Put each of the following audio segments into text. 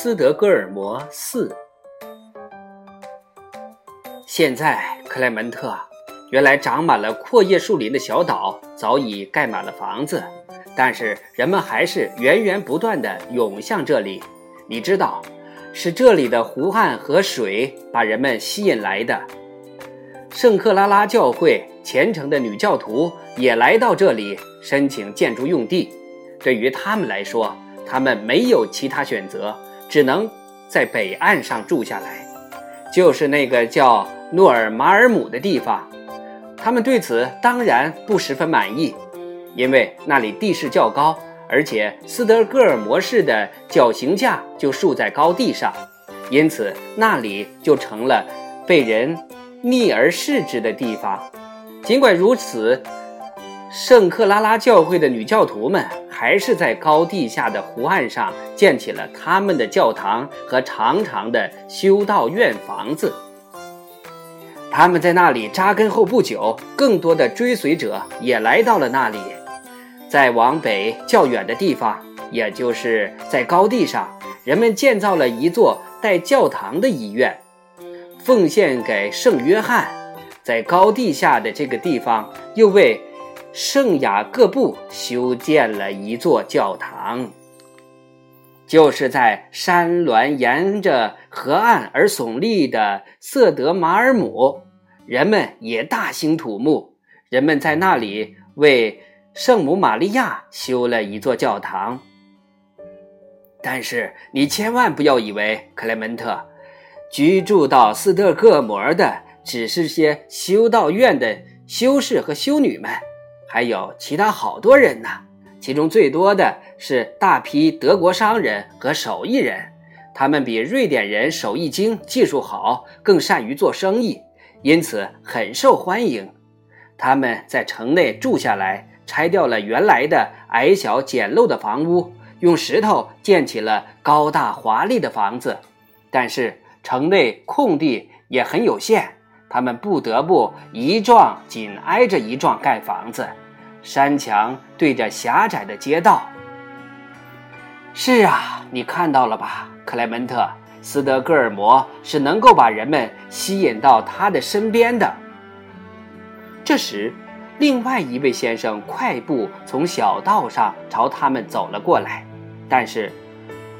斯德哥尔摩四。现在，克莱门特原来长满了阔叶树林的小岛早已盖满了房子，但是人们还是源源不断的涌向这里。你知道，是这里的湖岸和水把人们吸引来的。圣克拉拉教会虔诚的女教徒也来到这里申请建筑用地。对于他们来说，他们没有其他选择，只能在北岸上住下来，就是那个叫诺尔马尔姆的地方。他们对此当然不十分满意，因为那里地势较高，而且斯德哥尔摩式的绞刑架就竖在高地上，因此那里就成了被人逆而视之的地方。尽管如此，圣克拉拉教会的女教徒们。还是在高地下的湖岸上建起了他们的教堂和长长的修道院房子。他们在那里扎根后不久，更多的追随者也来到了那里。再往北较远的地方，也就是在高地上，人们建造了一座带教堂的医院，奉献给圣约翰。在高地下的这个地方，又为。圣雅各布修建了一座教堂，就是在山峦沿着河岸而耸立的瑟德马尔姆，人们也大兴土木。人们在那里为圣母玛利亚修了一座教堂。但是你千万不要以为克莱门特居住到斯德哥尔摩的只是些修道院的修士和修女们。还有其他好多人呢，其中最多的是大批德国商人和手艺人，他们比瑞典人手艺精、技术好，更善于做生意，因此很受欢迎。他们在城内住下来，拆掉了原来的矮小简陋的房屋，用石头建起了高大华丽的房子。但是城内空地也很有限。他们不得不一幢紧挨着一幢盖房子，山墙对着狭窄的街道。是啊，你看到了吧，克莱门特，斯德哥尔摩是能够把人们吸引到他的身边的。这时，另外一位先生快步从小道上朝他们走了过来，但是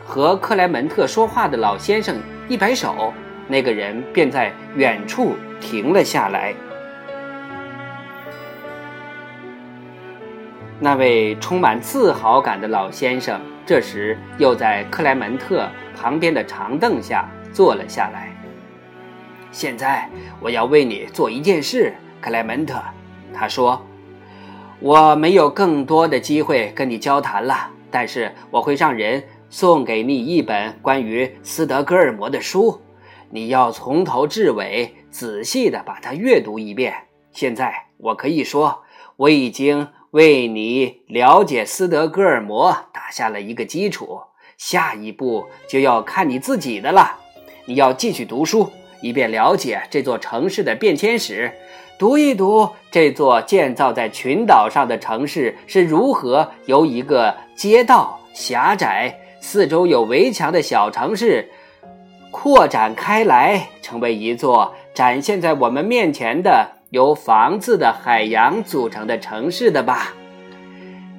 和克莱门特说话的老先生一摆手。那个人便在远处停了下来。那位充满自豪感的老先生这时又在克莱门特旁边的长凳下坐了下来。现在我要为你做一件事，克莱门特，他说：“我没有更多的机会跟你交谈了，但是我会让人送给你一本关于斯德哥尔摩的书。”你要从头至尾仔细的把它阅读一遍。现在我可以说，我已经为你了解斯德哥尔摩打下了一个基础。下一步就要看你自己的了。你要继续读书，以便了解这座城市的变迁史，读一读这座建造在群岛上的城市是如何由一个街道狭窄、四周有围墙的小城市。扩展开来，成为一座展现在我们面前的由房子的海洋组成的城市的吧。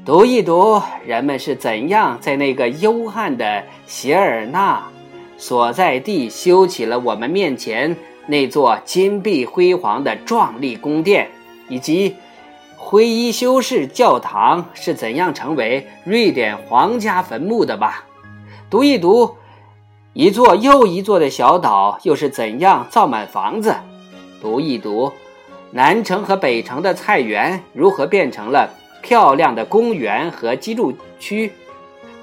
读一读，人们是怎样在那个幽暗的谢尔纳所在地修起了我们面前那座金碧辉煌的壮丽宫殿，以及灰衣修士教堂是怎样成为瑞典皇家坟墓的吧。读一读。一座又一座的小岛又是怎样造满房子？读一读，南城和北城的菜园如何变成了漂亮的公园和居住区？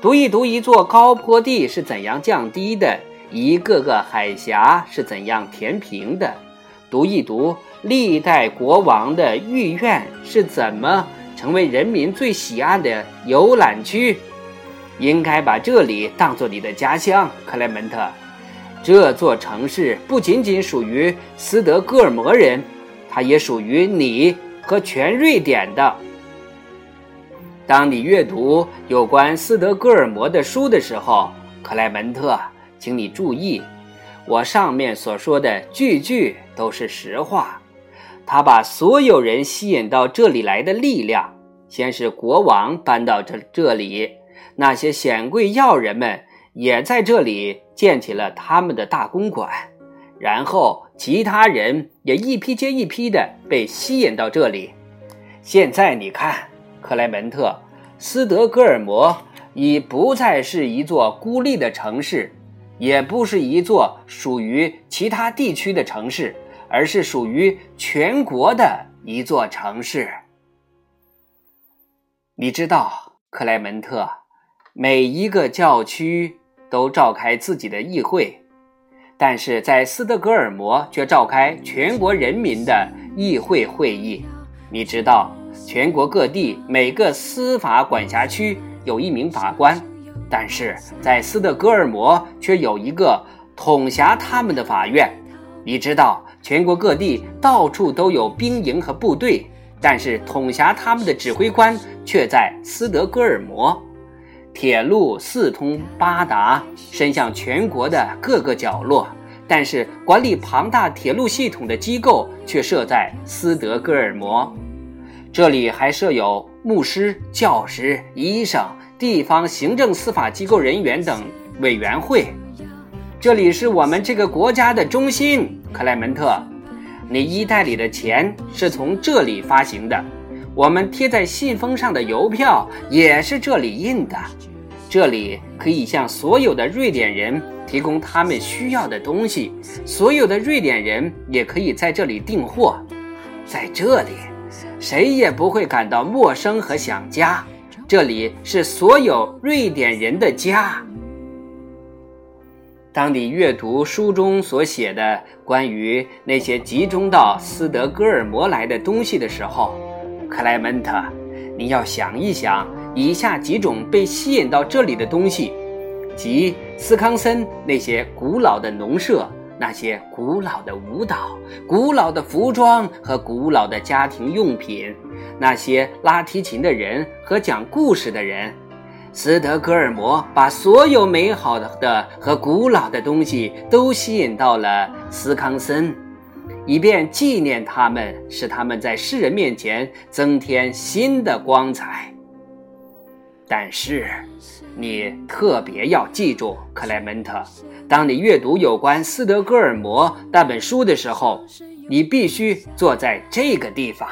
读一读，一座高坡地是怎样降低的？一个个海峡是怎样填平的？读一读，历代国王的御苑是怎么成为人民最喜爱的游览区？应该把这里当做你的家乡，克莱门特。这座城市不仅仅属于斯德哥尔摩人，它也属于你和全瑞典的。当你阅读有关斯德哥尔摩的书的时候，克莱门特，请你注意，我上面所说的句句都是实话。他把所有人吸引到这里来的力量，先是国王搬到这这里，那些显贵要人们也在这里建起了他们的大公馆，然后其他人也一批接一批的被吸引到这里。现在你看，克莱门特，斯德哥尔摩已不再是一座孤立的城市，也不是一座属于其他地区的城市。而是属于全国的一座城市。你知道，克莱门特，每一个教区都召开自己的议会，但是在斯德哥尔摩却召开全国人民的议会会议。你知道，全国各地每个司法管辖区有一名法官，但是在斯德哥尔摩却有一个统辖他们的法院。你知道。全国各地到处都有兵营和部队，但是统辖他们的指挥官却在斯德哥尔摩。铁路四通八达，伸向全国的各个角落，但是管理庞大铁路系统的机构却设在斯德哥尔摩。这里还设有牧师、教师、医生、地方行政、司法机构人员等委员会。这里是我们这个国家的中心。克莱门特，你衣袋里的钱是从这里发行的，我们贴在信封上的邮票也是这里印的。这里可以向所有的瑞典人提供他们需要的东西，所有的瑞典人也可以在这里订货。在这里，谁也不会感到陌生和想家。这里是所有瑞典人的家。当你阅读书中所写的关于那些集中到斯德哥尔摩来的东西的时候，克莱门特，你要想一想以下几种被吸引到这里的东西：即斯康森那些古老的农舍、那些古老的舞蹈、古老的服装和古老的家庭用品、那些拉提琴的人和讲故事的人。斯德哥尔摩把所有美好的和古老的东西都吸引到了斯康森，以便纪念他们，使他们在世人面前增添新的光彩。但是，你特别要记住，克莱门特，当你阅读有关斯德哥尔摩那本书的时候，你必须坐在这个地方。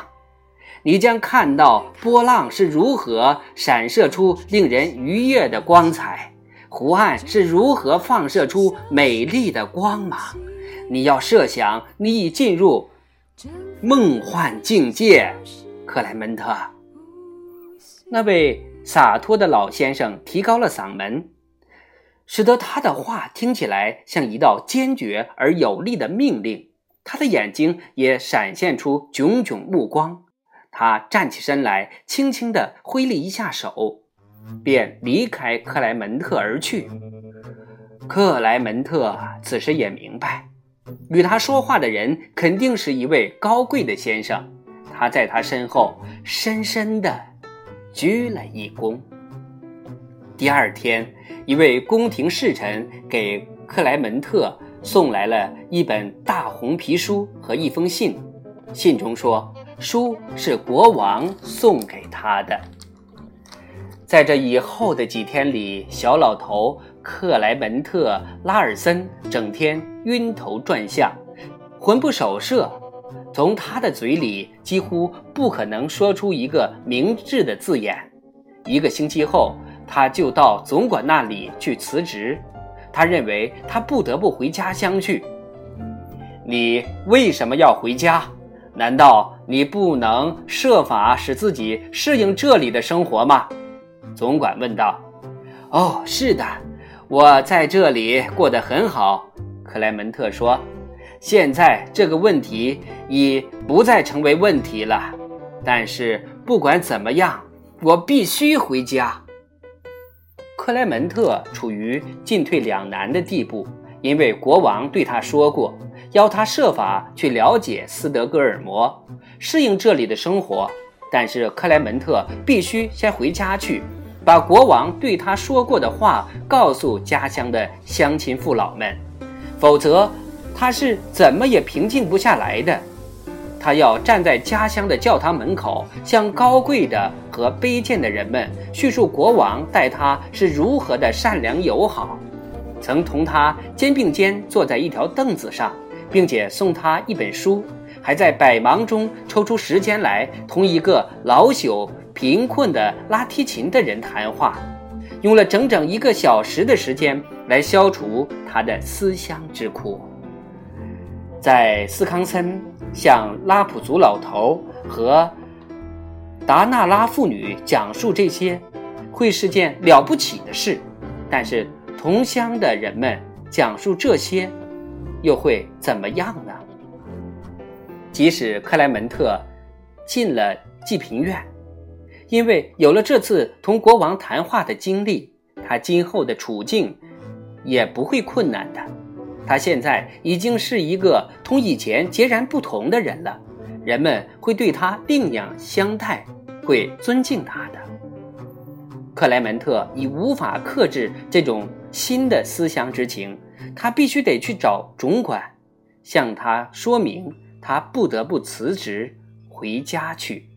你将看到波浪是如何闪射出令人愉悦的光彩，湖岸是如何放射出美丽的光芒。你要设想你已进入梦幻境界，克莱门特。那位洒脱的老先生提高了嗓门，使得他的话听起来像一道坚决而有力的命令。他的眼睛也闪现出炯炯目光。他站起身来，轻轻地挥了一下手，便离开克莱门特而去。克莱门特此时也明白，与他说话的人肯定是一位高贵的先生。他在他身后深深地鞠了一躬。第二天，一位宫廷侍臣给克莱门特送来了一本大红皮书和一封信，信中说。书是国王送给他的。在这以后的几天里，小老头克莱门特·拉尔森整天晕头转向，魂不守舍。从他的嘴里几乎不可能说出一个明智的字眼。一个星期后，他就到总管那里去辞职。他认为他不得不回家乡去。你为什么要回家？难道你不能设法使自己适应这里的生活吗？总管问道。“哦，是的，我在这里过得很好。”克莱门特说。“现在这个问题已不再成为问题了。但是不管怎么样，我必须回家。”克莱门特处于进退两难的地步，因为国王对他说过。要他设法去了解斯德哥尔摩，适应这里的生活，但是克莱门特必须先回家去，把国王对他说过的话告诉家乡的乡亲父老们，否则他是怎么也平静不下来的。他要站在家乡的教堂门口，向高贵的和卑贱的人们叙述国王待他是如何的善良友好，曾同他肩并肩坐在一条凳子上，并且送他一本书，还在百忙中抽出时间来同一个老朽贫困的拉提琴的人谈话，用了整整一个小时的时间来消除他的思乡之苦。在斯康森向拉普族老头和达纳拉妇女讲述这些，会是件了不起的事；但是同乡的人们讲述这些，又会怎么样呢？即使克莱门特进了济贫院，因为有了这次同国王谈话的经历，他今后的处境也不会困难的。他现在已经是一个同以前截然不同的人了，人们会对他另样相待，会尊敬他的。克莱门特已无法克制这种新的思乡之情，他必须得去找总管，向他说明他不得不辞职回家去。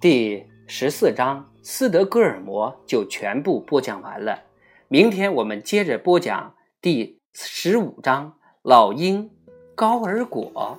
第十四章斯德哥尔摩就全部播讲完了，明天我们接着播讲。第十五章，老鹰高尔果。